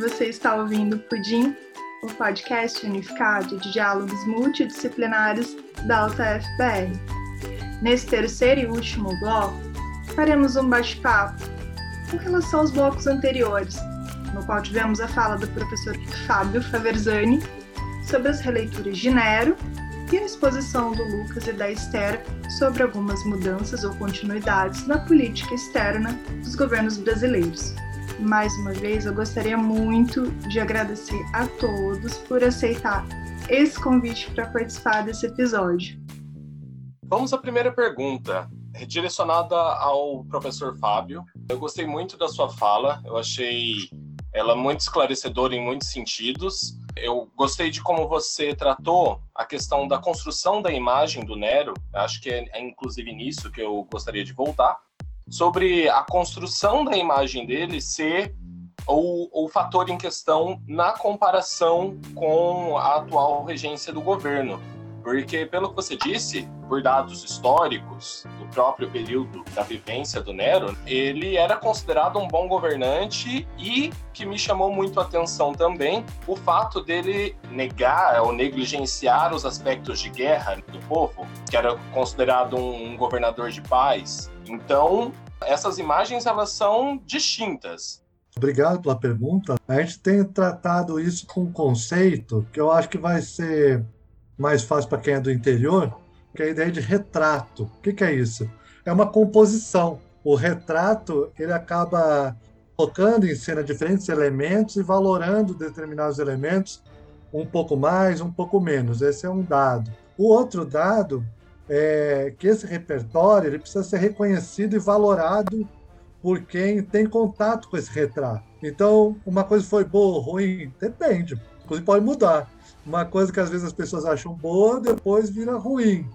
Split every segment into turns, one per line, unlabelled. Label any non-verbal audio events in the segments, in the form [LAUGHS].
Você está ouvindo Pudim, o podcast unificado de diálogos multidisciplinares da UTFPR. Nesse terceiro e último bloco, faremos um bate-papo com relação aos blocos anteriores, no qual tivemos a fala do professor Fábio Faverzani sobre as releituras de Nero e a exposição do Lucas e da Esther sobre algumas mudanças ou continuidades na política externa dos governos brasileiros. Mais uma vez, eu gostaria muito de agradecer a todos por aceitar esse convite para participar desse episódio.
Vamos à primeira pergunta, direcionada ao professor Fábio. Eu gostei muito da sua fala, eu achei ela muito esclarecedora em muitos sentidos. Eu gostei de como você tratou a questão da construção da imagem do Nero, acho que é, é inclusive nisso que eu gostaria de voltar, sobre a construção da imagem dele ser o, o fator em questão na comparação com a atual regência do governo. Porque, pelo que você disse, por dados históricos do próprio período da vivência do Nero, ele era considerado um bom governante e que me chamou muito a atenção também o fato dele negar ou negligenciar os aspectos de guerra do povo, que era considerado um governador de paz. Então, essas imagens elas são distintas.
Obrigado pela pergunta. A gente tem tratado isso com um conceito que eu acho que vai ser mais fácil para quem é do interior, que é a ideia de retrato. O que, que é isso? É uma composição. O retrato ele acaba colocando em cena diferentes elementos e valorando determinados elementos um pouco mais, um pouco menos. Esse é um dado. O outro dado é que esse repertório ele precisa ser reconhecido e valorado por quem tem contato com esse retrato. Então, uma coisa foi boa ou ruim? Depende. Inclusive, pode mudar uma coisa que às vezes as pessoas acham boa, depois vira ruim.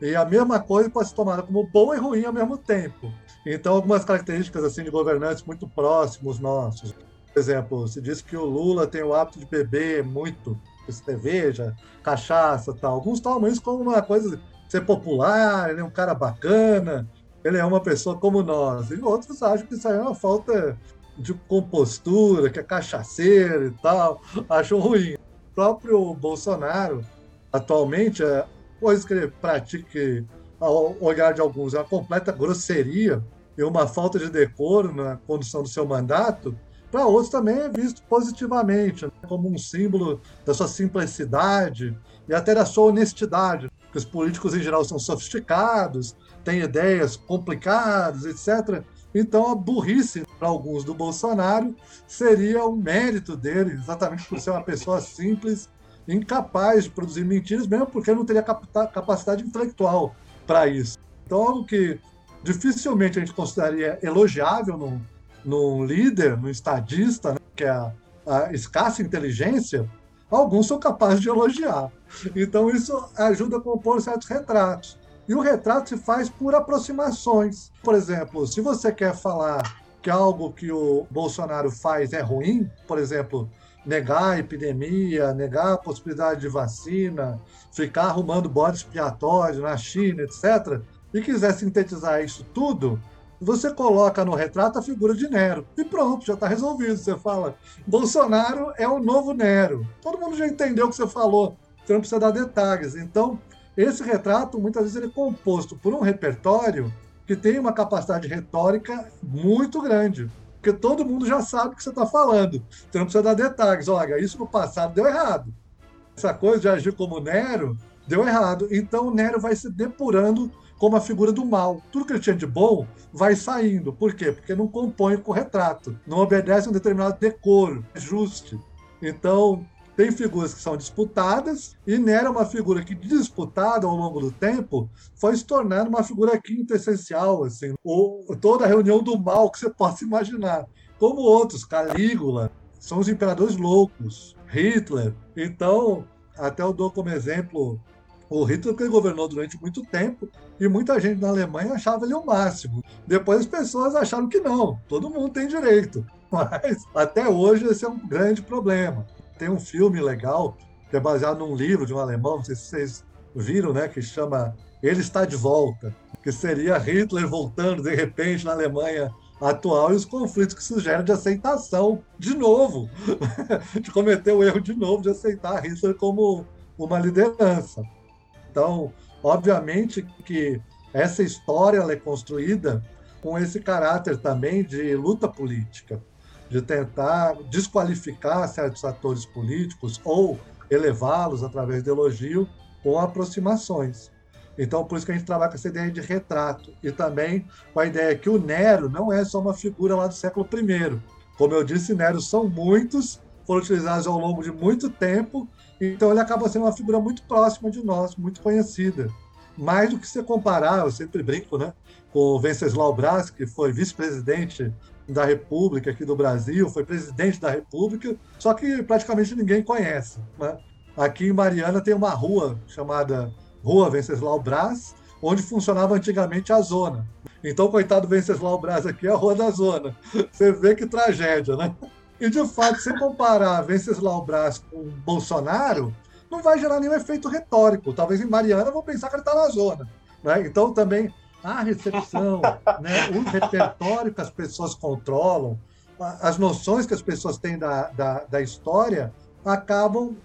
E a mesma coisa pode ser tomada como boa e ruim ao mesmo tempo. Então, algumas características assim de governantes muito próximos nossos. Por exemplo, se diz que o Lula tem o hábito de beber muito cerveja, cachaça tal. Alguns tomam isso como uma coisa ser popular, ele é um cara bacana, ele é uma pessoa como nós. E outros acham que isso aí é uma falta de compostura, que é cachaceiro e tal, acham ruim próprio Bolsonaro, atualmente, a coisa que ele pratica, ao olhar de alguns, é uma completa grosseria e uma falta de decoro na condução do seu mandato, para outros também é visto positivamente, né? como um símbolo da sua simplicidade e até da sua honestidade. Porque os políticos, em geral, são sofisticados, têm ideias complicadas, etc. Então, a burrice para alguns do Bolsonaro seria um mérito dele, exatamente por ser uma pessoa simples, incapaz de produzir mentiras, mesmo porque não teria capacidade intelectual para isso. Então, algo que dificilmente a gente consideraria elogiável num, num líder, num estadista, né, que é a, a escassa inteligência, alguns são capazes de elogiar. Então, isso ajuda a compor certos retratos. E o retrato se faz por aproximações. Por exemplo, se você quer falar que algo que o Bolsonaro faz é ruim, por exemplo, negar a epidemia, negar a possibilidade de vacina, ficar arrumando bode expiatório na China, etc., e quiser sintetizar isso tudo, você coloca no retrato a figura de Nero. E pronto, já está resolvido. Você fala, Bolsonaro é o novo Nero. Todo mundo já entendeu o que você falou. Você não precisa dar detalhes. Então, esse retrato, muitas vezes, ele é composto por um repertório que tem uma capacidade retórica muito grande. Porque todo mundo já sabe o que você está falando. Você não precisa dar detalhes. Olha, isso no passado deu errado. Essa coisa de agir como Nero deu errado. Então o Nero vai se depurando como a figura do mal. Tudo que ele tinha de bom vai saindo. Por quê? Porque não compõe com o retrato. Não obedece a um determinado decoro, ajuste. Então, tem figuras que são disputadas, e Nero é uma figura que, disputada ao longo do tempo, foi se tornando uma figura quinta essencial, assim, ou toda a reunião do mal que você possa imaginar. Como outros, Calígula, são os imperadores loucos, Hitler. Então, até eu dou como exemplo o Hitler, que governou durante muito tempo, e muita gente na Alemanha achava ele o máximo. Depois as pessoas acharam que não, todo mundo tem direito. [LAUGHS] Mas até hoje esse é um grande problema. Tem um filme legal que é baseado num livro de um alemão, não sei se vocês viram, né, que chama Ele Está de Volta, que seria Hitler voltando de repente na Alemanha atual e os conflitos que sugerem de aceitação de novo, [LAUGHS] de cometer o erro de novo de aceitar Hitler como uma liderança. Então, obviamente que essa história é construída com esse caráter também de luta política, de tentar desqualificar certos atores políticos ou elevá-los através de elogio com aproximações. Então, por isso que a gente trabalha com essa ideia de retrato. E também com a ideia que o Nero não é só uma figura lá do século I. Como eu disse, Nero são muitos, foram utilizados ao longo de muito tempo, então ele acaba sendo uma figura muito próxima de nós, muito conhecida. Mais do que se comparar, eu sempre brinco, né, com Venceslau Braz, que foi vice-presidente da República aqui do Brasil, foi presidente da República, só que praticamente ninguém conhece. Né? Aqui em Mariana tem uma rua chamada Rua Venceslau Braz, onde funcionava antigamente a zona. Então, coitado Venceslau Braz aqui é a Rua da Zona. Você vê que tragédia, né? E, de fato, se comparar Venceslau Braz com Bolsonaro, não vai gerar nenhum efeito retórico. Talvez em Mariana vão pensar que ele está na zona. Né? Então, também, a recepção, né? o repertório que as pessoas controlam, as noções que as pessoas têm da, da, da história, acabam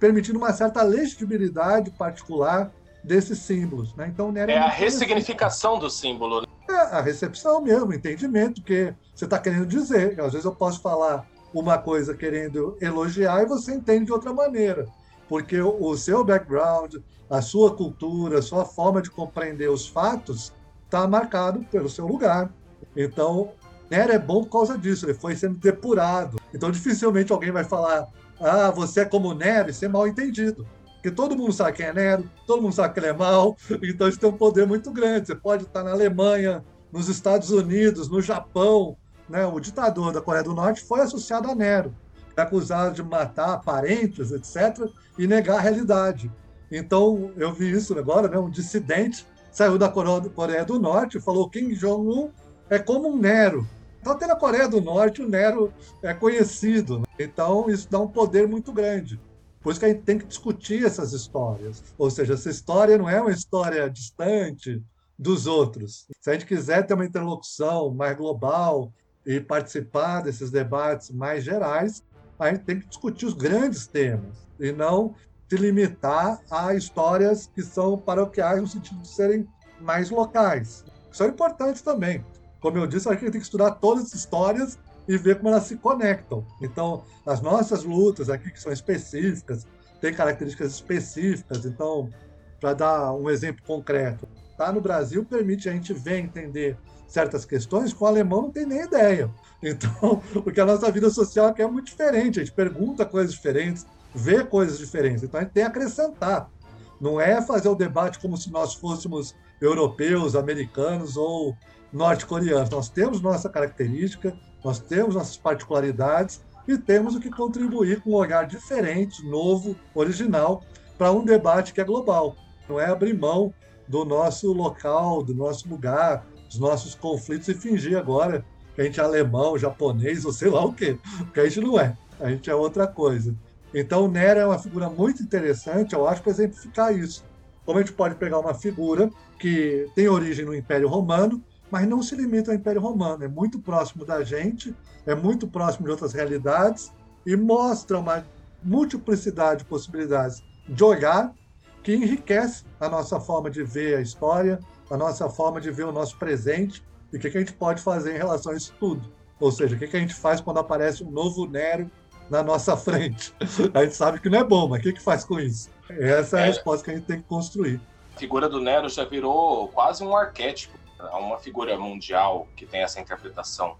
permitindo uma certa legibilidade particular desses símbolos. Né?
Então, é, é a ressignificação do símbolo.
É, a recepção mesmo, o entendimento que você está querendo dizer. Às vezes eu posso falar uma coisa querendo elogiar e você entende de outra maneira. Porque o, seu background, a sua cultura, a sua forma de compreender os fatos está marcado pelo seu lugar. Então, Nero é bom por causa disso, ele foi sendo depurado. Então, dificilmente alguém vai falar, ah, você é como Nero, e ser mal entendido. Porque todo mundo sabe quem é Nero, todo mundo sabe que ele é mal, [LAUGHS] então isso tem um poder muito grande. Você pode estar na Alemanha, nos Estados Unidos, no Japão. Né? O ditador da Coreia do Norte foi associado a Nero, acusado de matar parentes, etc., e negar a realidade. Então, eu vi isso agora, né? um dissidente saiu da Coreia do Norte e falou que Kim Jong-un é como um Nero. Então, até na Coreia do Norte, o Nero é conhecido. Né? Então, isso dá um poder muito grande. Por isso que a gente tem que discutir essas histórias. Ou seja, essa história não é uma história distante dos outros. Se a gente quiser ter uma interlocução mais global e participar desses debates mais gerais, a gente tem que discutir os grandes temas e não se limitar a histórias que são paroquiais no sentido de serem mais locais. São importantes também. Como eu disse, a gente tem que estudar todas as histórias e ver como elas se conectam. Então, as nossas lutas aqui, que são específicas, têm características específicas. Então, para dar um exemplo concreto, tá no Brasil permite a gente ver, entender certas questões que o alemão não tem nem ideia. Então, [LAUGHS] porque a nossa vida social aqui é muito diferente, a gente pergunta coisas diferentes, vê coisas diferentes. Então, a gente tem que acrescentar. Não é fazer o debate como se nós fôssemos europeus, americanos ou norte-coreanos. Nós temos nossa característica, nós temos nossas particularidades e temos o que contribuir com um olhar diferente, novo, original, para um debate que é global. Não é abrir mão do nosso local, do nosso lugar, dos nossos conflitos e fingir agora que a gente é alemão, japonês ou sei lá o quê, porque a gente não é. A gente é outra coisa. Então, Nero é uma figura muito interessante, eu acho, para exemplificar isso. Como a gente pode pegar uma figura que tem origem no Império Romano, mas não se limita ao Império Romano, é muito próximo da gente, é muito próximo de outras realidades e mostra uma multiplicidade de possibilidades de olhar que enriquece a nossa forma de ver a história, a nossa forma de ver o nosso presente e o que, a gente pode fazer em relação a isso tudo. Ou seja, o que, a gente faz quando aparece um novo Nero na nossa frente. [LAUGHS] A gente sabe que não é bom, mas o que, que faz com isso? Essa é a é. resposta que a gente tem que construir.
A figura do Nero já virou quase um arquétipo a uma figura mundial que tem essa interpretação?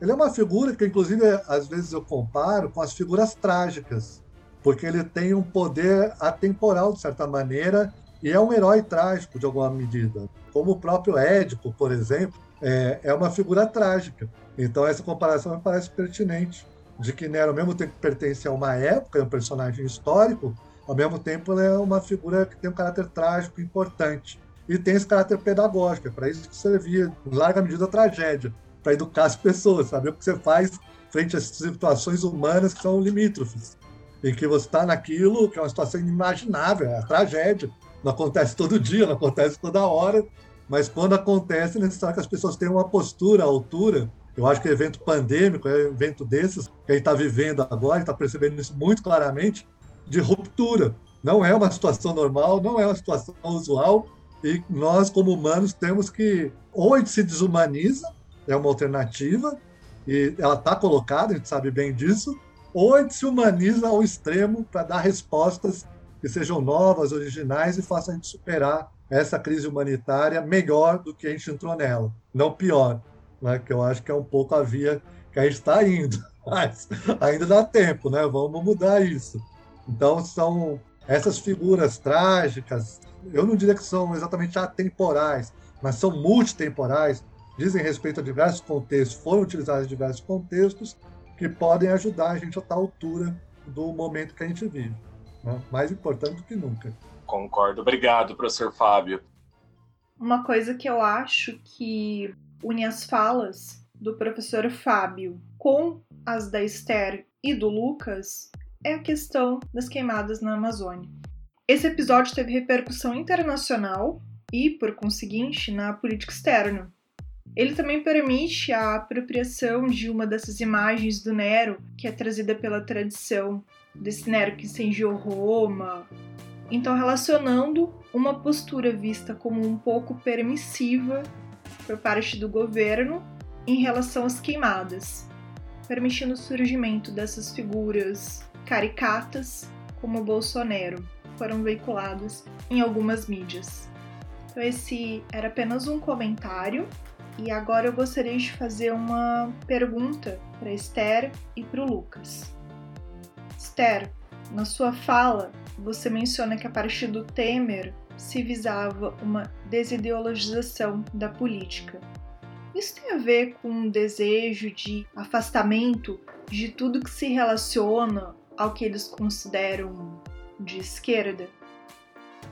Ele é uma figura que, inclusive, às vezes eu comparo com as figuras trágicas, porque ele tem um poder atemporal, de certa maneira, e é um herói trágico, de alguma medida. Como o próprio Édipo, por exemplo, é, é uma figura trágica. Então, essa comparação me parece pertinente, de que Nero, mesmo tempo que pertence a uma época, é um personagem histórico, ao mesmo tempo ele é uma figura que tem um caráter trágico importante e tem esse caráter pedagógico. É para isso que servia, em larga medida, a tragédia, para educar as pessoas, saber o que você faz frente a situações humanas que são limítrofes, em que você está naquilo que é uma situação inimaginável, é a tragédia. Não acontece todo dia, não acontece toda hora, mas quando acontece, é necessário que as pessoas tenham uma postura, altura Eu acho que evento pandêmico é um evento desses que a gente está vivendo agora, está percebendo isso muito claramente, de ruptura. Não é uma situação normal, não é uma situação usual, e nós, como humanos, temos que. Ou a gente se desumaniza, é uma alternativa, e ela está colocada, a gente sabe bem disso, ou a gente se humaniza ao extremo para dar respostas que sejam novas, originais e façam a gente superar essa crise humanitária melhor do que a gente entrou nela, não pior, né? que eu acho que é um pouco a via que a gente está indo, [LAUGHS] mas ainda dá tempo, né? vamos mudar isso. Então, são essas figuras trágicas, eu não diria que são exatamente atemporais, mas são multitemporais, dizem respeito a diversos contextos, foram utilizados em diversos contextos, que podem ajudar a gente a estar à altura do momento que a gente vive. Né? Mais importante do que nunca.
Concordo. Obrigado, professor Fábio.
Uma coisa que eu acho que une as falas do professor Fábio com as da Esther e do Lucas é a questão das queimadas na Amazônia. Esse episódio teve repercussão internacional e, por conseguinte, na política externa. Ele também permite a apropriação de uma dessas imagens do Nero, que é trazida pela tradição desse Nero que incendiou Roma. Então, relacionando uma postura vista como um pouco permissiva por parte do governo em relação às queimadas, permitindo o surgimento dessas figuras caricatas como Bolsonaro foram veiculadas em algumas mídias. Então, esse era apenas um comentário e agora eu gostaria de fazer uma pergunta para Esther e para o Lucas. Esther, na sua fala, você menciona que a partir do Temer se visava uma desideologização da política. Isso tem a ver com um desejo de afastamento de tudo que se relaciona ao que eles consideram de esquerda?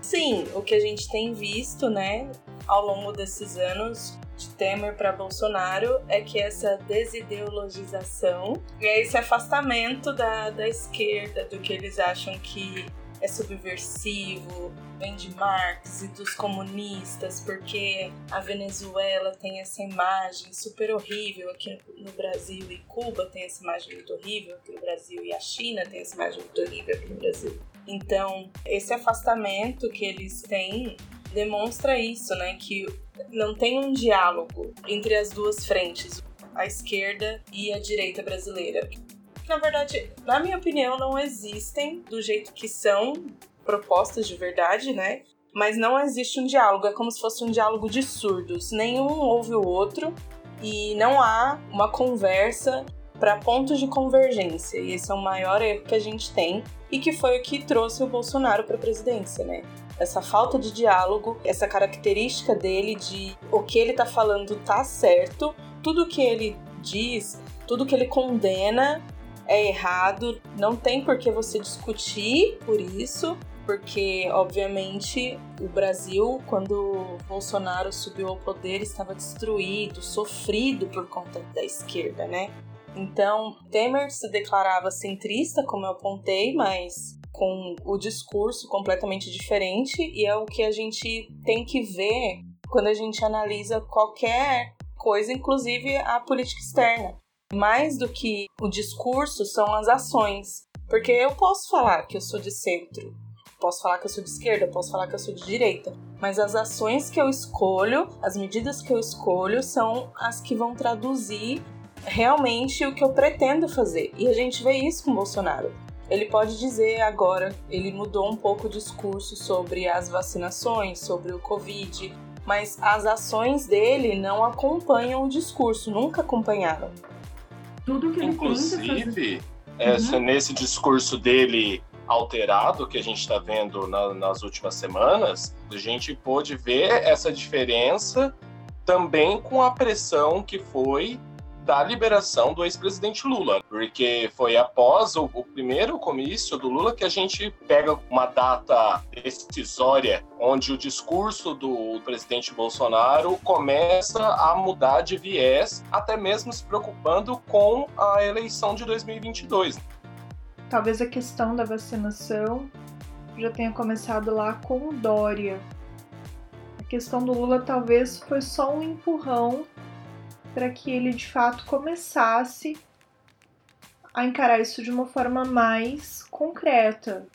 Sim, o que a gente tem visto, né, ao longo desses anos de Temer para Bolsonaro é que essa desideologização e esse afastamento da, da esquerda, do que eles acham que é subversivo, vem de Marx e dos comunistas, porque a Venezuela tem essa imagem super horrível aqui no Brasil e Cuba tem essa imagem muito horrível aqui no Brasil e a China tem essa imagem muito horrível aqui no Brasil. Então, esse afastamento que eles têm demonstra isso, né? Que não tem um diálogo entre as duas frentes, a esquerda e a direita brasileira na verdade, na minha opinião, não existem do jeito que são propostas de verdade, né? Mas não existe um diálogo, é como se fosse um diálogo de surdos. Nenhum ouve o outro e não há uma conversa para pontos de convergência. E esse é o maior erro que a gente tem e que foi o que trouxe o Bolsonaro para a presidência, né? Essa falta de diálogo, essa característica dele de o que ele tá falando tá certo, tudo que ele diz, tudo que ele condena é errado, não tem por que você discutir por isso, porque obviamente o Brasil, quando Bolsonaro subiu ao poder, estava destruído, sofrido por conta da esquerda, né? Então, Temer se declarava centrista, como eu apontei, mas com o discurso completamente diferente, e é o que a gente tem que ver quando a gente analisa qualquer coisa, inclusive a política externa. Mais do que o discurso são as ações. Porque eu posso falar que eu sou de centro, posso falar que eu sou de esquerda, posso falar que eu sou de direita, mas as ações que eu escolho, as medidas que eu escolho são as que vão traduzir realmente o que eu pretendo fazer. E a gente vê isso com Bolsonaro. Ele pode dizer agora, ele mudou um pouco o discurso sobre as vacinações, sobre o Covid, mas as ações dele não acompanham o discurso, nunca acompanharam
tudo que ele Inclusive, essa, uhum. nesse discurso dele alterado que a gente está vendo na, nas últimas semanas, a gente pôde ver essa diferença também com a pressão que foi da liberação do ex-presidente Lula, porque foi após o, o, primeiro comício do Lula que a gente pega uma data decisória onde o discurso do presidente Bolsonaro começa a mudar de viés, até mesmo se preocupando com a eleição de 2022.
Talvez a questão da vacinação já tenha começado lá com o Dória. A questão do Lula talvez foi só um empurrão para que ele de fato começasse a encarar isso de uma forma mais concreta.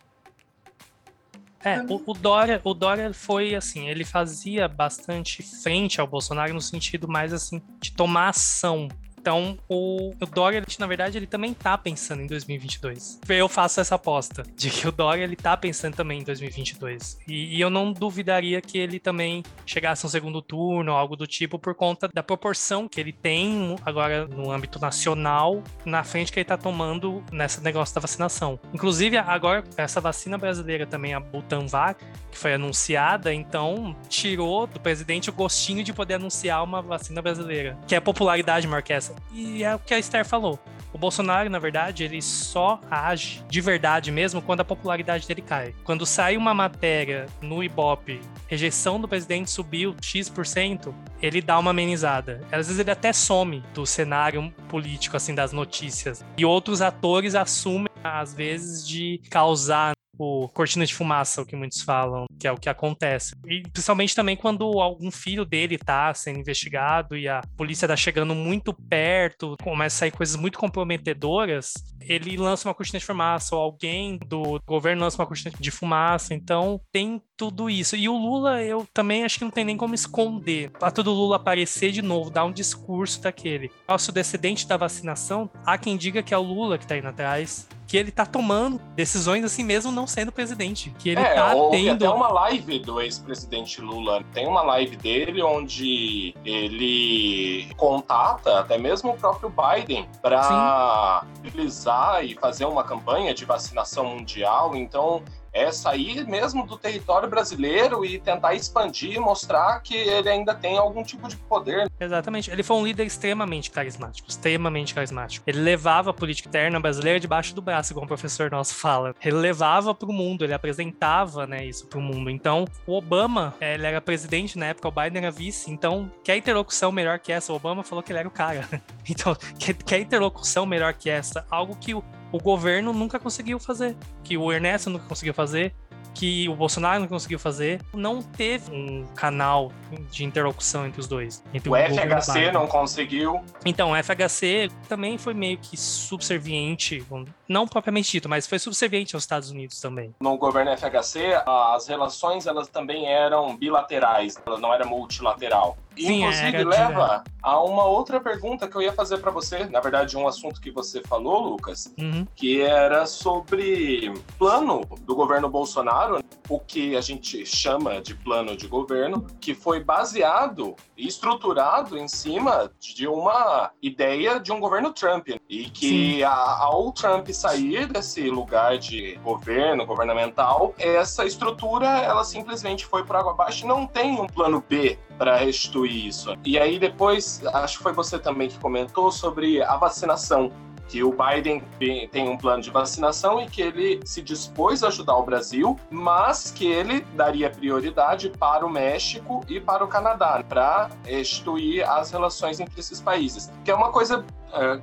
É, o, o, Dória, o Dória foi assim, ele fazia bastante frente ao Bolsonaro no sentido mais assim de tomar ação então, o, o Dória, na verdade, ele também tá pensando em 2022. Eu faço essa aposta de que o Dória, ele tá pensando também em 2022. E, e eu não duvidaria que ele também chegasse um segundo turno algo do tipo por conta da proporção que ele tem agora no âmbito nacional na frente que ele tá tomando nesse negócio da vacinação. Inclusive, agora, essa vacina brasileira também, a Butanvac, que foi anunciada, então tirou do presidente o gostinho de poder anunciar uma vacina brasileira, que é popularidade maior que essa. E é o que a Esther falou. O Bolsonaro, na verdade, ele só age de verdade mesmo quando a popularidade dele cai. Quando sai uma matéria no Ibope, rejeição do presidente subiu X%, ele dá uma amenizada. Às vezes ele até some do cenário político, assim, das notícias. E outros atores assumem, às vezes, de causar o cortina de fumaça, o que muitos falam, que é o que acontece. E principalmente também quando algum filho dele tá sendo investigado e a polícia tá chegando muito perto, começa a sair coisas muito comprometedoras, ele lança uma cortina de fumaça, ou alguém do governo lança uma cortina de fumaça. Então tem tudo isso. E o Lula, eu também acho que não tem nem como esconder. Para todo Lula aparecer de novo, dar um discurso daquele. Nosso descendente da vacinação, há quem diga que é o Lula que tá indo atrás que ele tá tomando decisões assim mesmo não sendo presidente. Que ele
é,
tá tendo.
até uma live do ex-presidente Lula. Tem uma live dele onde ele contata até mesmo o próprio Biden para utilizar e fazer uma campanha de vacinação mundial. Então, é sair mesmo do território brasileiro e tentar expandir mostrar que ele ainda tem algum tipo de poder.
Exatamente. Ele foi um líder extremamente carismático, extremamente carismático. Ele levava a política interna brasileira debaixo do braço, como o professor nosso fala. Ele levava para o mundo, ele apresentava né, isso para o mundo. Então, o Obama, é, ele era presidente na época, o Biden era vice. Então, quer interlocução melhor que essa? O Obama falou que ele era o cara. [LAUGHS] Então, quer interlocução melhor que essa? Algo que o o governo nunca conseguiu fazer, que o Ernesto nunca conseguiu fazer, que o Bolsonaro não conseguiu fazer. Não teve um canal de interlocução entre os dois. Entre
o, o FHC não conseguiu.
Então, o FHC também foi meio que subserviente, não propriamente dito, mas foi subserviente aos Estados Unidos também.
No governo FHC, as relações elas também eram bilaterais, ela não era multilateral. Sim, Inclusive, leva a uma outra pergunta que eu ia fazer para você. Na verdade, um assunto que você falou, Lucas,
uhum.
que era sobre plano do governo Bolsonaro, o que a gente chama de plano de governo, que foi baseado e estruturado em cima de uma ideia de um governo Trump. E que a, ao Trump sair desse lugar de governo, governamental, essa estrutura ela simplesmente foi por água abaixo e não tem um plano B para restituir isso. E aí depois, acho que foi você também que comentou sobre a vacinação que o Biden tem um plano de vacinação e que ele se dispôs a ajudar o Brasil, mas que ele daria prioridade para o México e para o Canadá, para restituir as relações entre esses países. Que é uma coisa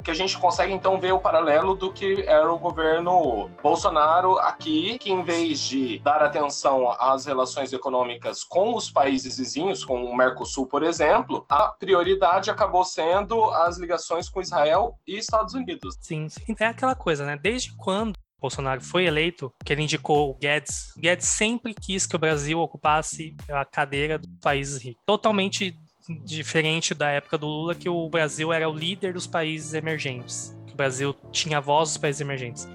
que a gente consegue então ver o paralelo do que era o governo Bolsonaro aqui, que em vez de dar atenção às relações econômicas com os países vizinhos, com o Mercosul, por exemplo, a prioridade acabou sendo as ligações com Israel e Estados Unidos.
Sim, sim. é aquela coisa, né? Desde quando Bolsonaro foi eleito, que ele indicou o Guedes. Guedes sempre quis que o Brasil ocupasse a cadeira dos países ricos. Totalmente diferente da época do Lula, que o Brasil era o líder dos países emergentes. o Brasil tinha a voz dos países emergentes.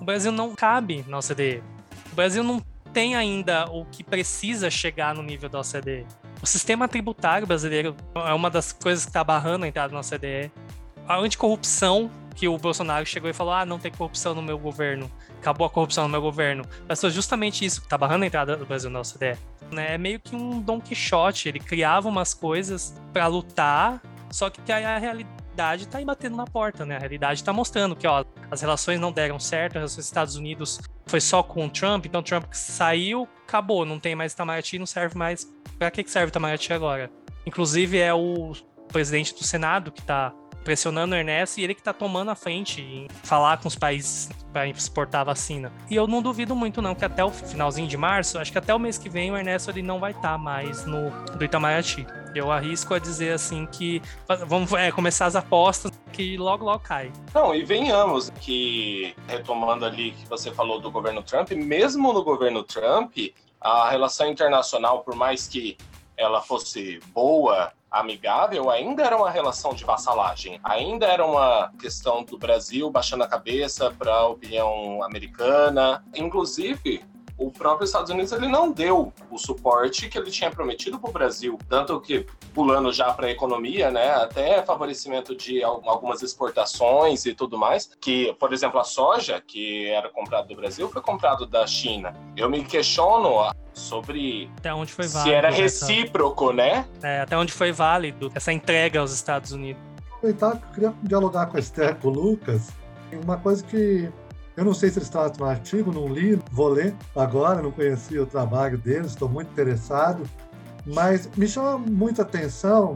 O Brasil não cabe na OCDE. O Brasil não tem ainda o que precisa chegar no nível da OCDE. O sistema tributário brasileiro é uma das coisas que está barrando a entrada na OCDE. A anticorrupção, que o Bolsonaro chegou e falou: ah, não tem corrupção no meu governo, acabou a corrupção no meu governo. Mas foi justamente isso que está barrando a entrada do Brasil na OCDE né? É meio que um Don Quixote. Ele criava umas coisas para lutar, só que a realidade tá aí batendo na porta, né? A realidade tá mostrando que, ó, as relações não deram certo, as relações dos Estados Unidos foi só com o Trump, então Trump saiu, acabou, não tem mais Itamaraty, não serve mais. Pra que serve Itamaraty agora? Inclusive é o presidente do Senado que tá pressionando o Ernesto e ele que tá tomando a frente em falar com os países para exportar a vacina. E eu não duvido muito não que até o finalzinho de março, acho que até o mês que vem o Ernesto ele não vai estar tá mais no do Itamaraty. Eu arrisco a dizer assim que vamos é, começar as apostas que logo logo cai.
Não, e venhamos que retomando ali que você falou do governo Trump, mesmo no governo Trump, a relação internacional, por mais que ela fosse boa, amigável, ainda era uma relação de vassalagem. Ainda era uma questão do Brasil baixando a cabeça para a opinião americana. Inclusive, o próprio Estados Unidos ele não deu o suporte que ele tinha prometido para o Brasil, tanto que pulando já para a economia, né, até favorecimento de algumas exportações e tudo mais, que, por exemplo, a soja que era comprada do Brasil foi comprado da China. Eu me questiono sobre
até onde foi
válido, se era recíproco, essa... né?
É, até onde foi válido essa entrega aos Estados Unidos.
Aproveitar que eu queria dialogar com a Esther, com o Lucas, uma coisa que eu não sei se eles tratam no artigo, não li, vou ler agora, não conhecia o trabalho deles, estou muito interessado. Mas me chama muita atenção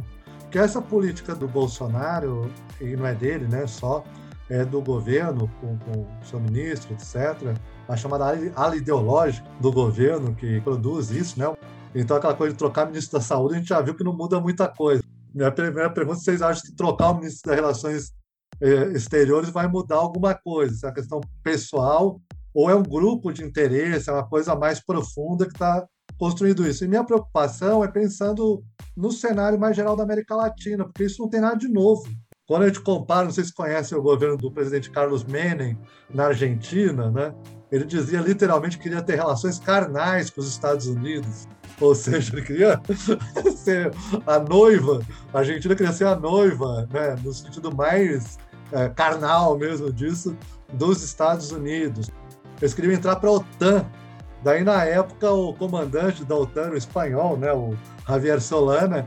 que essa política do Bolsonaro, e não é dele, né, só, é do governo, com, com o seu ministro, etc., a chamada ala ideológica do governo que produz isso, né? Então, aquela coisa de trocar ministro da Saúde, a gente já viu que não muda muita coisa. Minha primeira pergunta: vocês acham que trocar o ministro das Relações é, exteriores vai mudar alguma coisa, se é uma questão pessoal ou é um grupo de interesse, é uma coisa mais profunda que está construindo isso. E minha preocupação é pensando no cenário mais geral da América Latina, porque isso não tem nada de novo. Quando a gente compara, não sei se conhece o governo do presidente Carlos Menem na Argentina, né? Ele dizia literalmente que queria ter relações carnais com os Estados Unidos. Ou seja, ele queria [LAUGHS] ser a noiva, a Argentina queria ser a noiva, né? no sentido mais é, carnal mesmo disso, dos Estados Unidos. Eles queriam entrar para a OTAN. Daí, na época, o comandante da OTAN, o espanhol, né, o Javier Solana,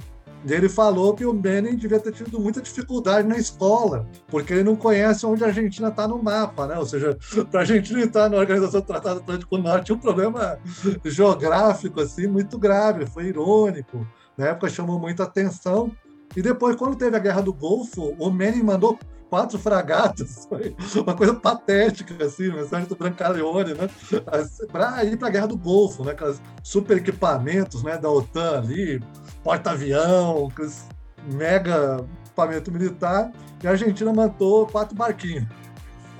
ele falou que o Menem devia ter tido muita dificuldade na escola, porque ele não conhece onde a Argentina está no mapa, né? Ou seja, [LAUGHS] para a Argentina entrar na Organização do Tratado Atlântico Norte, um problema geográfico assim muito grave, foi irônico. Na época chamou muita atenção. E depois, quando teve a Guerra do Golfo, o Menem mandou quatro fragatas, [LAUGHS] foi uma coisa patética, assim, no exército Brancaleone, né? Para ir para a Guerra do Golfo, né? Aqueles super equipamentos né, da OTAN ali, porta-avião, mega equipamento militar, e a Argentina mandou quatro barquinhos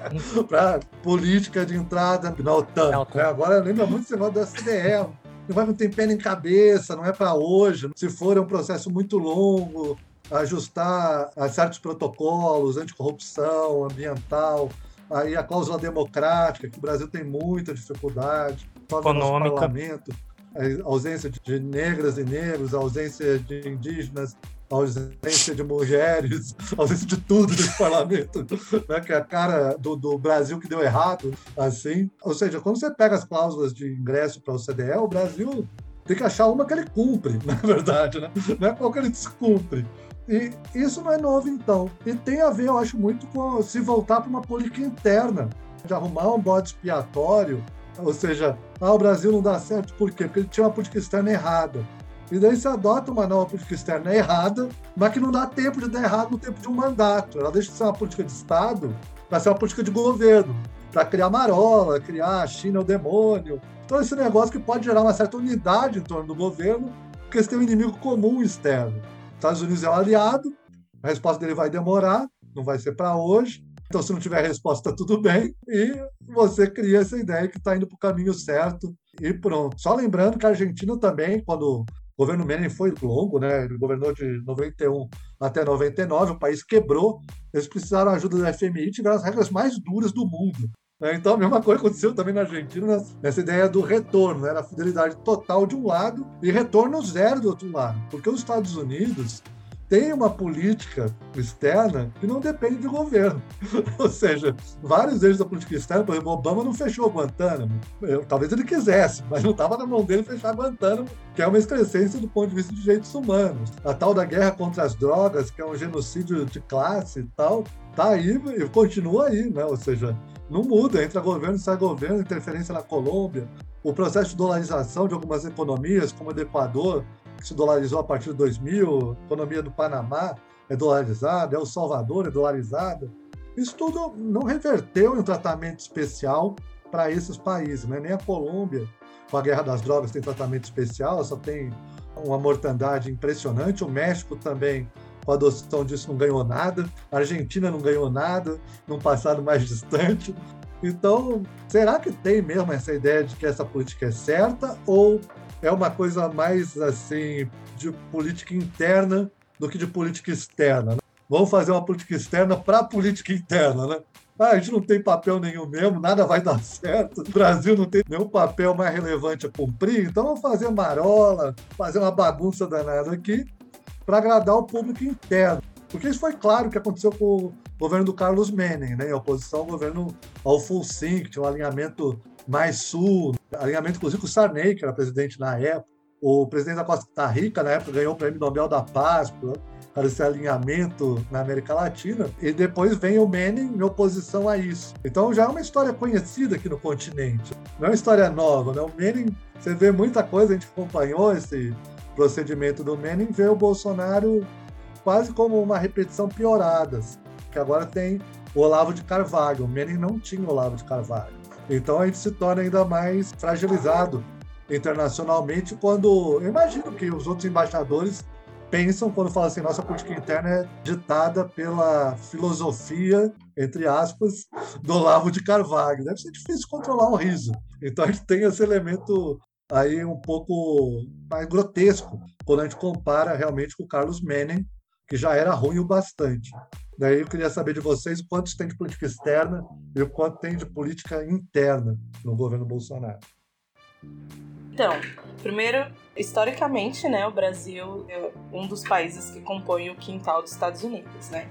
[LAUGHS] para política de entrada na OTAN. É, agora lembra muito esse negócio da SDE. Não vai ter pé em cabeça, não é para hoje. Se for, é um processo muito longo, ajustar a certos protocolos, anticorrupção, ambiental, aí a cláusula democrática, que o Brasil tem muita dificuldade,
econômica.
parlamento, a ausência de negras e negros, a ausência de indígenas, a ausência de mulheres, [LAUGHS] a ausência de tudo nesse [LAUGHS] parlamento, né, que é a cara do, do, Brasil que deu errado, assim. Ou seja, quando você pega as cláusulas de ingresso para o CDE, o Brasil tem que achar uma que ele cumpre, [LAUGHS] na verdade, né? não é qual que ele descumpre. E isso não é novo, então. E tem a ver, eu acho, muito com se voltar para uma política interna, de arrumar um bode expiatório, ou seja, ah, o Brasil não dá certo, por quê? Porque ele tinha uma política externa errada. E daí se adota uma nova política externa errada, mas que não dá tempo de dar errado no tempo de um mandato. Ela deixa de ser uma política de Estado para ser uma política de governo, para criar marola, criar a China o demônio. Todo esse negócio que pode gerar uma certa unidade em torno do governo, porque eles têm um inimigo comum externo. Estados Unidos é um aliado, a resposta dele vai demorar, não vai ser para hoje. Então, se não tiver resposta, tá tudo bem. E você cria essa ideia que está indo para o caminho certo e pronto. Só lembrando que a Argentina também, quando o governo Menem foi longo, né? Ele governou de 91 até 99, o país quebrou. Eles precisaram da ajuda do FMI tiveram as regras mais duras do mundo. Né? Então, a mesma coisa aconteceu também na Argentina, nessa ideia do retorno, né? a fidelidade total de um lado e retorno zero do outro lado. Porque os Estados Unidos têm uma política externa que não depende de governo. [LAUGHS] Ou seja, vários deles da política externa, por exemplo, Obama não fechou Guantánamo. Eu, talvez ele quisesse, mas não estava na mão dele fechar Guantánamo, que é uma excrescência do ponto de vista de direitos humanos. A tal da guerra contra as drogas, que é um genocídio de classe e tal, tá aí e continua aí, né? Ou seja, não muda, entra governo, sai governo, interferência na Colômbia. O processo de dolarização de algumas economias, como a do Equador, que se dolarizou a partir de 2000, economia do Panamá, é dolarizada, El Salvador é dolarizada. Isso tudo não reverteu em um tratamento especial para esses países, né? nem a Colômbia, com a guerra das drogas, tem tratamento especial, só tem uma mortandade impressionante. O México também, com a adoção disso, não ganhou nada. A Argentina não ganhou nada num passado mais [LAUGHS] distante. Então, será que tem mesmo essa ideia de que essa política é certa ou é uma coisa mais assim de política interna do que de política externa? Né? Vamos fazer uma política externa para a política interna, né? Ah, a gente não tem papel nenhum mesmo, nada vai dar [LAUGHS] certo. O Brasil não tem nenhum papel mais relevante a cumprir, então vamos fazer marola, fazer uma bagunça danada aqui para agradar o público interno. Porque isso foi claro que aconteceu com o governo do Carlos Menem, né? em oposição ao governo Alfonsin, que tinha um alinhamento mais sul, alinhamento inclusive com o Sarney, que era presidente na época. O presidente da Costa Rica, na época, ganhou o prêmio Nobel da Paz para esse alinhamento na América Latina, e depois vem o Menem em oposição a isso. Então já é uma história conhecida aqui no continente, não é uma história nova, né? O Menem, você vê muita coisa, a gente acompanhou esse procedimento do Menem, vê o Bolsonaro quase como uma repetição piorada, que agora tem o Olavo de Carvalho, o Menem não tinha o Olavo de Carvalho. Então a gente se torna ainda mais fragilizado internacionalmente quando eu imagino que os outros embaixadores pensam quando falam assim, nossa política interna é ditada pela filosofia, entre aspas, do Olavo de Carvalho. Deve ser difícil controlar um riso. Então a gente tem esse elemento aí um pouco mais grotesco quando a gente compara realmente com o Carlos Menem, que já era ruim o bastante. Daí eu queria saber de vocês o quanto tem de política externa e o quanto tem de política interna no governo Bolsonaro.
Então, primeiro, historicamente, né, o Brasil é um dos países que compõe o quintal dos Estados Unidos, né?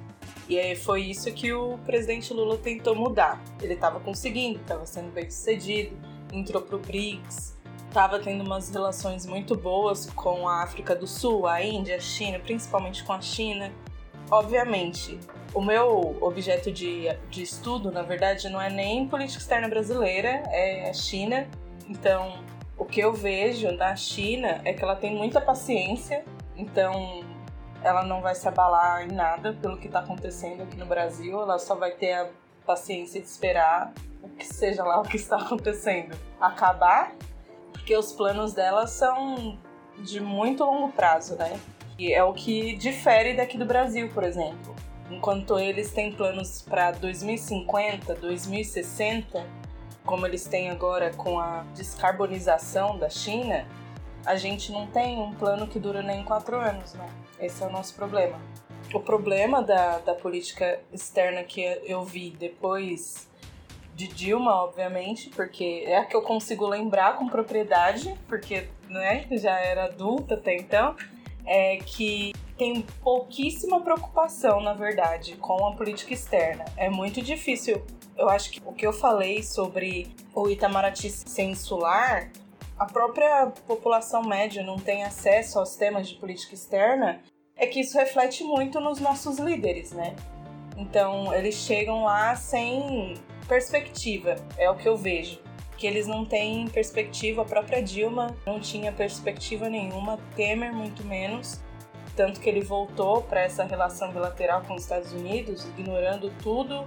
E foi isso que o presidente Lula tentou mudar. Ele estava conseguindo, estava sendo bem sucedido, entrou pro BRICS, estava tendo umas relações muito boas com a África do Sul, a Índia, a China, principalmente com a China. Obviamente, o meu objeto de, de estudo, na verdade, não é nem política externa brasileira, é a China. Então, o que eu vejo na China é que ela tem muita paciência, então ela não vai se abalar em nada pelo que está acontecendo aqui no Brasil, ela só vai ter a paciência de esperar o que seja lá o que está [LAUGHS] acontecendo acabar, porque os planos dela são de muito longo prazo, né? E é o que difere daqui do Brasil, por exemplo. Enquanto eles têm planos para 2050, 2060, como eles têm agora com a descarbonização da China, a gente não tem um plano que dura nem quatro anos, né? Esse é o nosso problema. O problema da, da política externa que eu vi depois de Dilma, obviamente, porque é a que eu consigo lembrar com propriedade, porque né, já era adulta até então, é que tem pouquíssima preocupação, na verdade, com a política externa. É muito difícil eu acho que o que eu falei sobre o Itamaraty ser insular, a própria população média não tem acesso aos temas de política externa, é que isso reflete muito nos nossos líderes, né? Então, eles chegam lá sem perspectiva, é o que eu vejo. Que eles não têm perspectiva, a própria Dilma não tinha perspectiva nenhuma, Temer muito menos. Tanto que ele voltou para essa relação bilateral com os Estados Unidos, ignorando tudo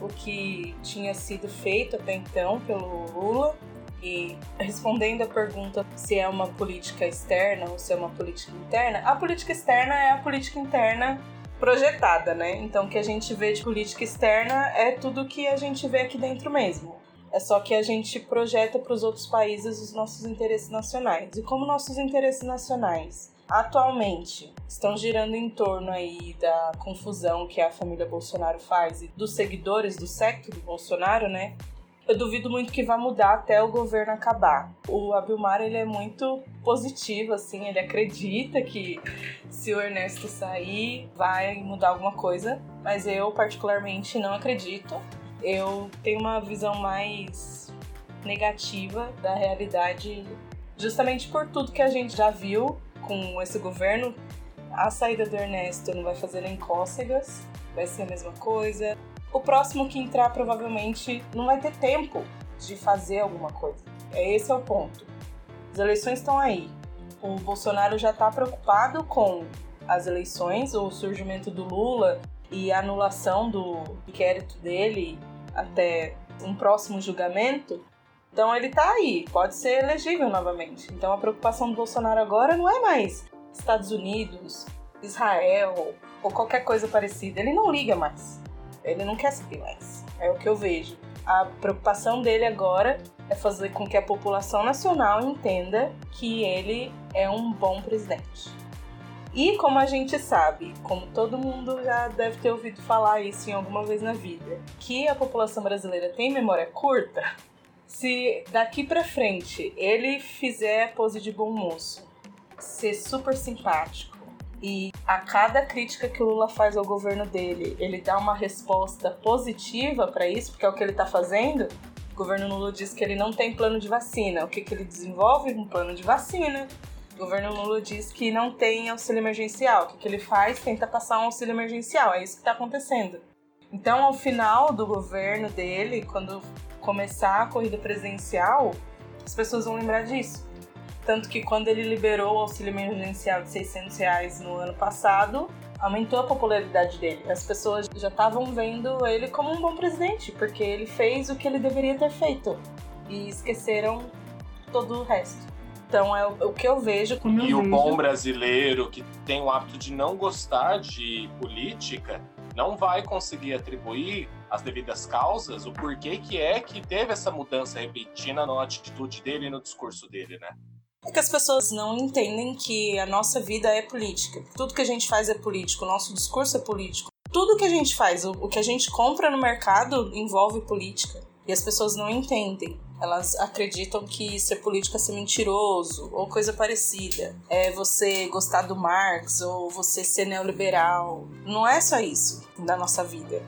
o que tinha sido feito até então pelo Lula. E respondendo a pergunta se é uma política externa ou se é uma política interna, a política externa é a política interna projetada, né? Então, o que a gente vê de política externa é tudo que a gente vê aqui dentro mesmo. É só que a gente projeta para os outros países os nossos interesses nacionais. E como nossos interesses nacionais atualmente estão girando em torno aí da confusão que a família Bolsonaro faz e dos seguidores do secto do Bolsonaro, né? Eu duvido muito que vá mudar até o governo acabar. O Abilmar ele é muito positivo, assim, ele acredita que se o Ernesto sair vai mudar alguma coisa, mas eu particularmente não acredito. Eu tenho uma visão mais negativa da realidade, justamente por tudo que a gente já viu com esse governo, a saída do Ernesto não vai fazer nem cócegas, vai ser a mesma coisa. O próximo que entrar provavelmente não vai ter tempo de fazer alguma coisa. É esse é o ponto. As eleições estão aí. O Bolsonaro já está preocupado com as eleições, o surgimento do Lula e a anulação do inquérito dele até um próximo julgamento. Então ele tá aí, pode ser elegível novamente. Então a preocupação do Bolsonaro agora não é mais Estados Unidos, Israel ou qualquer coisa parecida. Ele não liga mais. Ele não quer saber mais. É o que eu vejo. A preocupação dele agora é fazer com que a população nacional entenda que ele é um bom presidente. E como a gente sabe, como todo mundo já deve ter ouvido falar isso em alguma vez na vida, que a população brasileira tem memória curta, se daqui para frente ele fizer pose de bom moço, ser super simpático e a cada crítica que o Lula faz ao governo dele, ele dá uma resposta positiva para isso, porque é o que ele tá fazendo. O governo Lula diz que ele não tem plano de vacina. O que, que ele desenvolve? Um plano de vacina o governo Lula diz que não tem auxílio emergencial. O que, que ele faz? Tenta passar um auxílio emergencial. É isso que está acontecendo. Então, ao final do governo dele, quando começar a corrida presidencial, as pessoas vão lembrar disso. Tanto que quando ele liberou o auxílio emergencial de 600 reais no ano passado, aumentou a popularidade dele. As pessoas já estavam vendo ele como um bom presidente, porque ele fez o que ele deveria ter feito. E esqueceram todo o resto. Então é o, que eu vejo.
Como e eu o vejo. bom brasileiro que tem o hábito de não gostar de política não vai conseguir atribuir as devidas causas o porquê que é que teve essa mudança repentina na atitude dele e no discurso dele, né?
É que as pessoas não entendem que a nossa vida é política. Tudo que a gente faz é político, o nosso discurso é político. Tudo que a gente faz, o que a gente compra no mercado envolve política. E as pessoas não entendem. Elas acreditam que ser político é ser mentiroso ou coisa parecida. É você gostar do Marx ou você ser neoliberal. Não é só isso da nossa vida.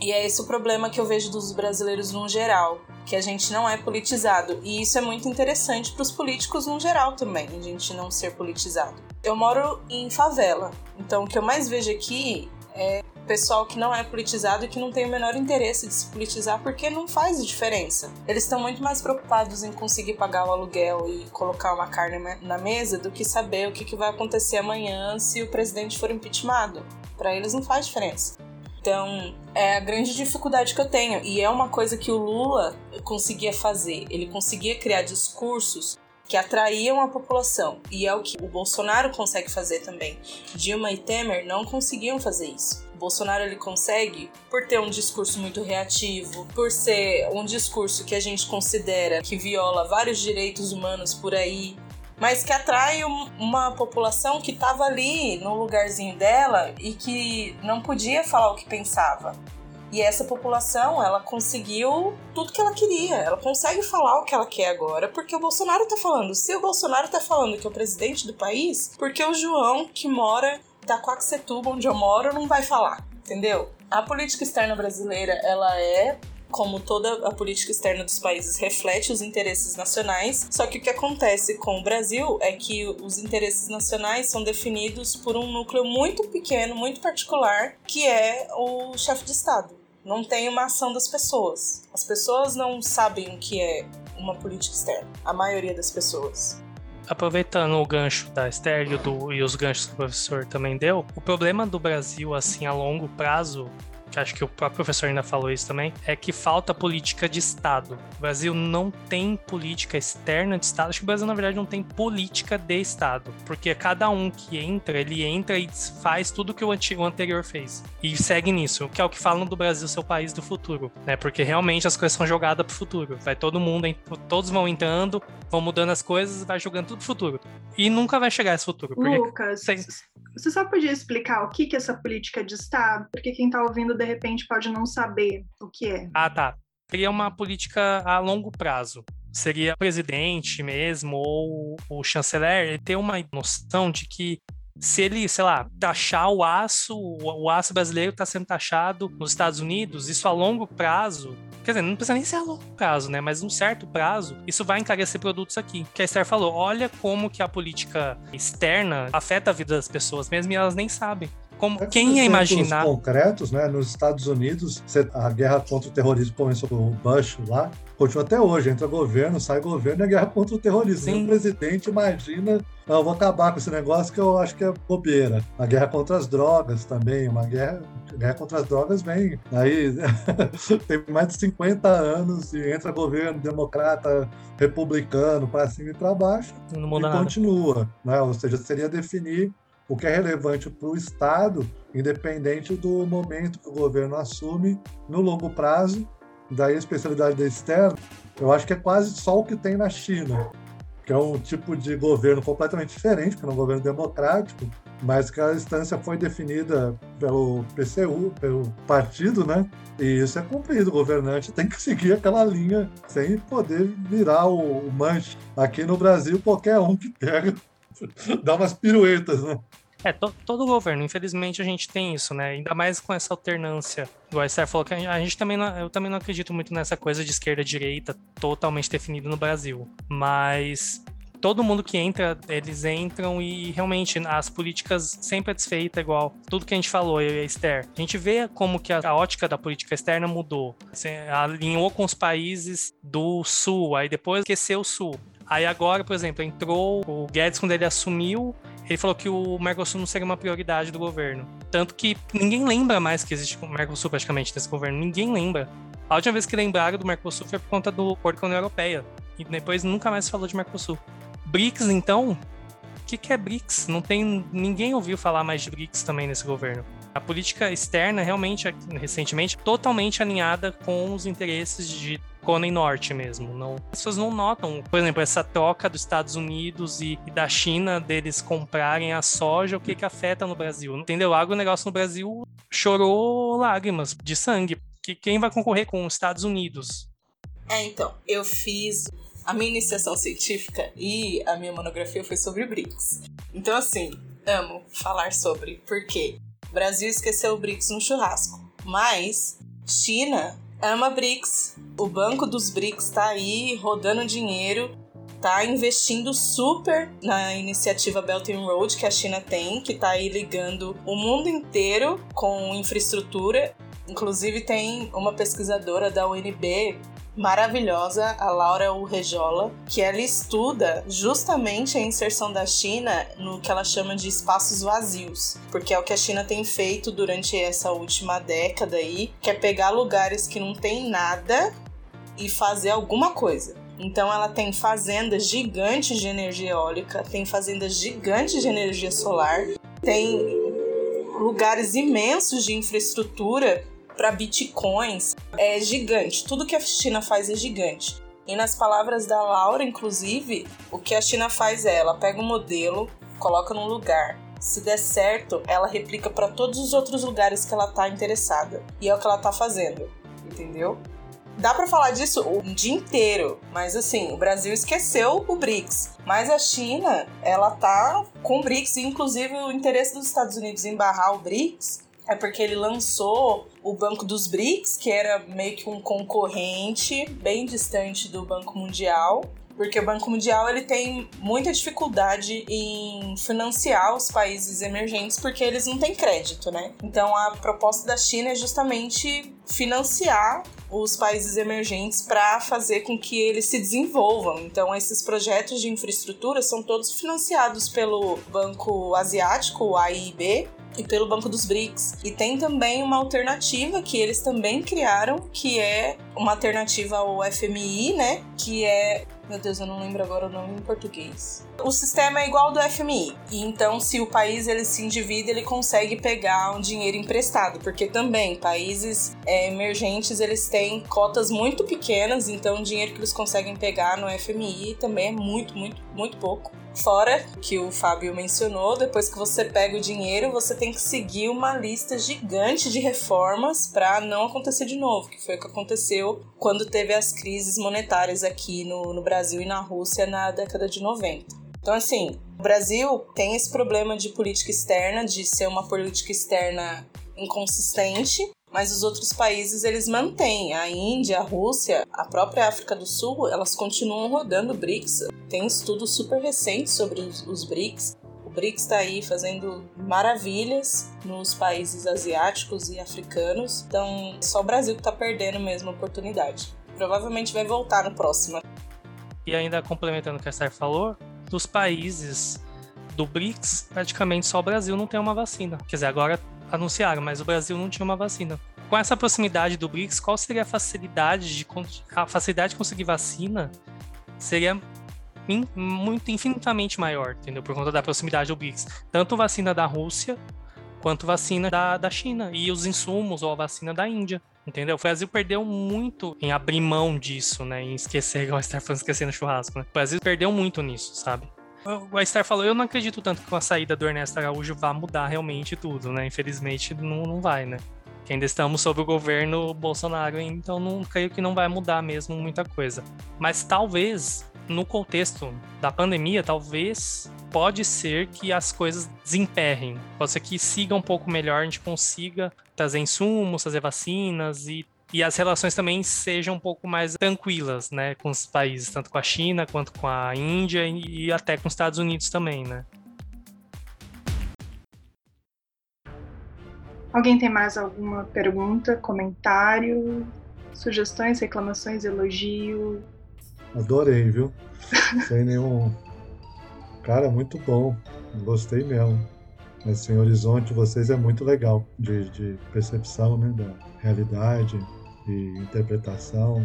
E é esse o problema que eu vejo dos brasileiros no geral, que a gente não é politizado. E isso é muito interessante para os políticos no geral também, a gente não ser politizado. Eu moro em favela, então o que eu mais vejo aqui é pessoal que não é politizado e que não tem o menor interesse de se politizar porque não faz diferença. Eles estão muito mais preocupados em conseguir pagar o aluguel e colocar uma carne na mesa do que saber o que vai acontecer amanhã se o presidente for impeachmentado. Para eles não faz diferença. Então, é a grande dificuldade que eu tenho. E é uma coisa que o Lula conseguia fazer. Ele conseguia criar discursos que atraíam a população. E é o que o Bolsonaro consegue fazer também. Dilma e Temer não conseguiam fazer isso. O Bolsonaro ele consegue por ter um discurso muito reativo, por ser um discurso que a gente considera que viola vários direitos humanos por aí, mas que atrai uma população que estava ali no lugarzinho dela e que não podia falar o que pensava. E essa população, ela conseguiu tudo que ela queria. Ela consegue falar o que ela quer agora, porque o Bolsonaro tá falando. Se o Bolsonaro tá falando que é o presidente do país, porque o João, que mora em Taquaquecetuba, onde eu moro, não vai falar, entendeu? A política externa brasileira, ela é como toda a política externa dos países reflete os interesses nacionais, só que o que acontece com o Brasil é que os interesses nacionais são definidos por um núcleo muito pequeno, muito particular, que é o chefe de Estado. Não tem uma ação das pessoas. As pessoas não sabem o que é uma política externa, a maioria das pessoas
aproveitando o gancho da Esther e, do, e, os ganchos que o professor também deu, o problema do Brasil, assim, a longo prazo, que acho que o próprio professor ainda falou isso também, é que falta política de Estado. O Brasil não tem política externa de Estado. Acho que o Brasil, na verdade, não tem política de Estado. Porque cada um que entra, ele entra e faz tudo que o, antigo, o anterior fez. E segue nisso, que é o que falam do Brasil ser o país do futuro. Né? Porque realmente as coisas são jogadas pro futuro. Vai todo mundo, todos vão entrando, vão mudando as coisas, vai jogando tudo pro futuro. E nunca vai chegar esse futuro.
Lucas, sem... você só podia explicar o que, que é essa política de Estado? Porque quem tá ouvindo de repente pode não saber o que é.
Ah, tá. Seria uma política a longo prazo. Seria o presidente mesmo ou o chanceler ter uma noção de que se ele, sei lá, taxar o aço, o aço brasileiro está sendo taxado nos Estados Unidos, isso a longo prazo, quer dizer, não precisa nem ser a longo prazo, né? Mas um certo prazo, isso vai encarecer produtos aqui. Que a Esther falou, olha como que a política externa afeta a vida das pessoas mesmo e elas nem sabem. Como, é quem ia imaginar?
concretos, né? Nos Estados Unidos, a guerra contra o terrorismo começou com o Bush lá, continua até hoje. Entra governo, sai governo, é guerra contra o terrorismo. Sim. O presidente imagina, eu vou acabar com esse negócio que eu acho que é bobeira. A guerra contra as drogas também, uma guerra, guerra contra as drogas vem. Aí [LAUGHS] tem mais de 50 anos e entra governo democrata, republicano, para cima e para baixo. Não muda e nada. continua. Né? Ou seja, seria definir o que é relevante para o Estado, independente do momento que o governo assume no longo prazo. Daí a especialidade da externa, eu acho que é quase só o que tem na China, que é um tipo de governo completamente diferente, que é um governo democrático, mas que a instância foi definida pelo PCU, pelo partido, né? E isso é cumprido. O governante tem que [LAUGHS] seguir aquela linha sem poder virar o, o manche. Aqui no Brasil, qualquer um que pega [LAUGHS] dá umas piruetas, né?
É, to, todo governo, infelizmente a gente tem isso, né? Ainda mais com essa alternância. O Esther falou que a gente, também não, eu também não acredito muito nessa coisa de esquerda-direita totalmente definida no Brasil. Mas todo mundo que entra, eles entram e realmente as políticas sempre é desfeita igual. Tudo que a gente falou, eu e a Esther. A gente vê como que a, ótica da política externa mudou. Você alinhou com os países do sul, aí depois esqueceu o sul. Aí agora, por exemplo, entrou o Guedes quando ele assumiu, ele falou que o Mercosul não seria uma prioridade do governo. Tanto que ninguém lembra mais que existe o Mercosul praticamente nesse governo. Ninguém lembra. A última vez que lembraram do Mercosul foi por conta do acordo com a União Europeia. E depois nunca mais se falou de Mercosul. BRICS, então? O que, que é BRICS? Não tem. Ninguém ouviu falar mais de BRICS também nesse governo. A política externa, realmente, recentemente, totalmente alinhada com os interesses de Cone Norte mesmo. Não, as pessoas não notam, por exemplo, essa troca dos Estados Unidos e, e da China deles comprarem a soja, o que que afeta no Brasil. Entendeu? O negócio no Brasil chorou lágrimas de sangue. Que quem vai concorrer com os Estados Unidos?
É, então, eu fiz a minha iniciação científica e a minha monografia foi sobre BRICS. Então, assim, amo falar sobre, porque Brasil esqueceu o BRICS no churrasco, mas China ama BRICS. O banco dos BRICS tá aí rodando dinheiro, tá investindo super na iniciativa Belt and Road que a China tem, que tá aí ligando o mundo inteiro com infraestrutura. Inclusive tem uma pesquisadora da UNB maravilhosa, a Laura Urrejola, que ela estuda justamente a inserção da China no que ela chama de espaços vazios, porque é o que a China tem feito durante essa última década aí, que é pegar lugares que não tem nada e fazer alguma coisa. Então ela tem fazendas gigantes de energia eólica, tem fazendas gigantes de energia solar, tem lugares imensos de infraestrutura para bitcoins é gigante. Tudo que a China faz é gigante. E nas palavras da Laura, inclusive, o que a China faz é ela pega um modelo, coloca num lugar. Se der certo, ela replica para todos os outros lugares que ela tá interessada. E é o que ela tá fazendo, entendeu? Dá para falar disso o dia inteiro, mas assim, o Brasil esqueceu o BRICS. Mas a China, ela tá com o BRICS, inclusive o interesse dos Estados Unidos em barrar o BRICS é porque ele lançou o Banco dos BRICS, que era meio que um concorrente bem distante do Banco Mundial, porque o Banco Mundial ele tem muita dificuldade em financiar os países emergentes porque eles não têm crédito, né? Então a proposta da China é justamente financiar os países emergentes para fazer com que eles se desenvolvam. Então esses projetos de infraestrutura são todos financiados pelo Banco Asiático, o AIB, e pelo Banco dos BRICS. E tem também uma alternativa que eles também criaram, que é uma alternativa ao FMI, né? Que é meu Deus, eu não lembro agora o nome em português. O sistema é igual ao do FMI. E então, se o país ele se endivida, ele consegue pegar um dinheiro emprestado, porque também países é, emergentes eles têm cotas muito pequenas, então o dinheiro que eles conseguem pegar no FMI também é muito, muito, muito pouco. Fora que o Fábio mencionou, depois que você pega o dinheiro, você tem que seguir uma lista gigante de reformas para não acontecer de novo, que foi o que aconteceu quando teve as crises monetárias aqui no, no Brasil e na Rússia na década de 90. Então, assim, o Brasil tem esse problema de política externa, de ser uma política externa inconsistente, mas os outros países eles mantêm. A Índia, a Rússia, a própria África do Sul, elas continuam rodando BRICS. Tem estudos super recentes sobre os, os BRICS. BRICS está aí fazendo maravilhas nos países asiáticos e africanos, então só o Brasil que está perdendo mesmo a oportunidade. Provavelmente vai voltar no próximo.
E ainda complementando o que a Esther falou, dos países do BRICS, praticamente só o Brasil não tem uma vacina. Quer dizer, agora anunciaram, mas o Brasil não tinha uma vacina. Com essa proximidade do BRICS, qual seria a facilidade de a facilidade de conseguir vacina? Seria in, muito infinitamente maior, entendeu? Por conta da proximidade do BRICS. Tanto vacina da Rússia quanto vacina da, da China e os insumos ou a vacina da Índia. Entendeu? O Brasil perdeu muito em abrir mão disso, né? Em esquecer, [LAUGHS] igual a Star falando, esquecer no churrasco, né? O Brasil perdeu muito nisso, sabe? O Star falou, eu não acredito tanto que com a saída do Ernesto Araújo vá mudar realmente tudo, né? Infelizmente não, não vai, né? Que ainda estamos sob o governo Bolsonaro, então não creio que não vai mudar mesmo muita coisa. Mas talvez no contexto da pandemia, talvez pode ser que as coisas desemperrem. Pode ser que siga um pouco melhor, a gente consiga trazer insumos, fazer vacinas e e as relações também sejam um pouco mais tranquilas, né, com os países, tanto com a China quanto com a Índia e até com os Estados Unidos também, né.
Alguém tem mais alguma pergunta, comentário, sugestões, reclamações, elogio?
Adorei, viu? Sem nenhum. Cara, muito bom. Gostei mesmo. Esse horizonte de vocês é muito legal de, de percepção né, da realidade e interpretação,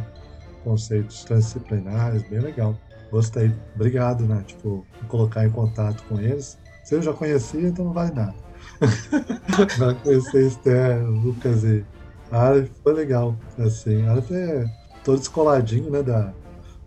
conceitos transdisciplinares, bem legal. Gostei. Obrigado, Nath, por colocar em contato com eles. Se eu já conhecia, então não vale nada. [LAUGHS] Não conhecer Esther, Lucas e Aleph foi legal. Assim, Aleph é todo descoladinho, né, da,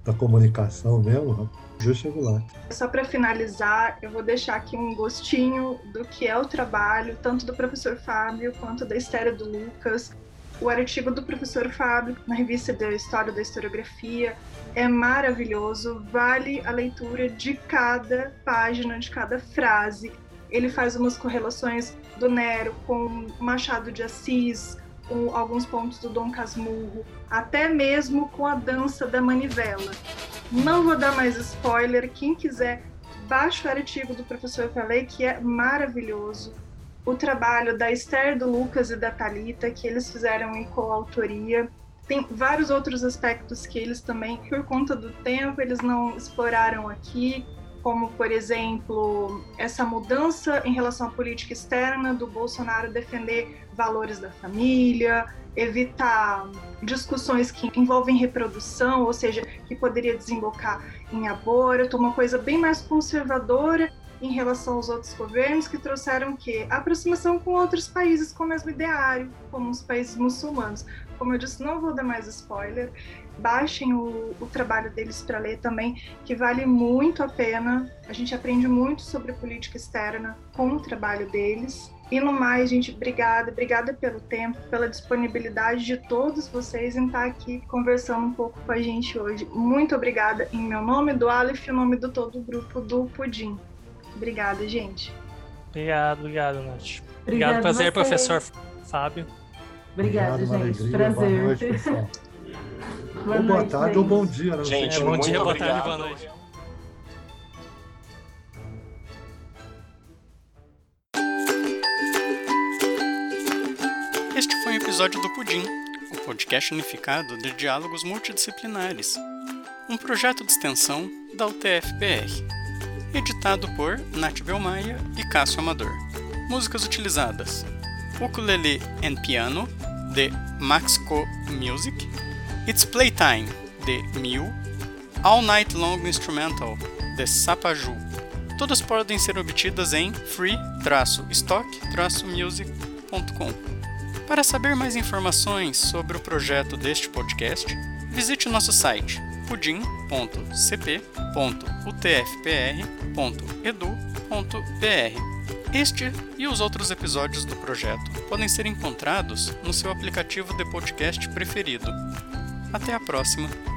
da comunicação mesmo, já chego lá.
Só para finalizar, eu vou deixar aqui um gostinho do que é o trabalho, tanto do professor Fábio quanto da Esther do Lucas. O artigo do professor Fábio na revista da História da Historiografia é maravilhoso, vale a leitura de cada página, de cada frase. Ele faz umas correlações do Nero com Machado de Assis, com alguns pontos do Dom Casmurro, até mesmo com a dança da manivela. Não vou dar mais spoiler, quem quiser, baixa o artigo do professor Pelé, que é maravilhoso. O trabalho da Esther, do Lucas e da Talita, que eles fizeram em coautoria. Tem vários outros aspectos que eles também, por conta do tempo, eles não exploraram aqui, como, por exemplo, essa mudança em relação à política externa do Bolsonaro defender valores da família, evitar discussões que envolvem reprodução, ou seja, que poderia desembocar em aborto, uma coisa bem mais conservadora em relação aos outros governos que trouxeram que aproximação com outros países com o mesmo ideário, como os países muçulmanos. Como eu disse, não vou dar mais spoiler, baixem o, o trabalho deles para ler também, que vale muito a pena. A gente aprende muito sobre política externa com o trabalho deles. E no mais, gente, obrigada, obrigada pelo tempo, pela disponibilidade de todos vocês em estar aqui conversando um pouco com a gente hoje. Muito obrigada em meu nome, do Aleph e em nome do todo o grupo do Pudim. Obrigada, gente.
Obrigado, obrigado, Nath. Obrigado, prazer, professor Fábio.
Obrigado, gente. prazer. Boa
noite, pessoal. [LAUGHS] Boa, ou boa noite, tarde gente. ou bom dia, né?
Gente,
é, bom dia,
boa
tarde, boa noite.
Este foi o episódio do Pudim, o podcast unificado de diálogos multidisciplinares, um projeto de extensão da UTF-PR, editado por Nath Belmaia e Cássio Amador. Músicas utilizadas: Ukulele and Piano, de Maxco Music, It's Playtime, de Mil, All Night Long Instrumental, de Sapaju. Todas podem ser obtidas em free-stock-music.com. Para saber mais informações sobre o projeto deste podcast, visite o nosso site pudim.cp.utfpr.edu.br. Este e os outros episódios do projeto podem ser encontrados no seu aplicativo de podcast preferido. Até a próxima!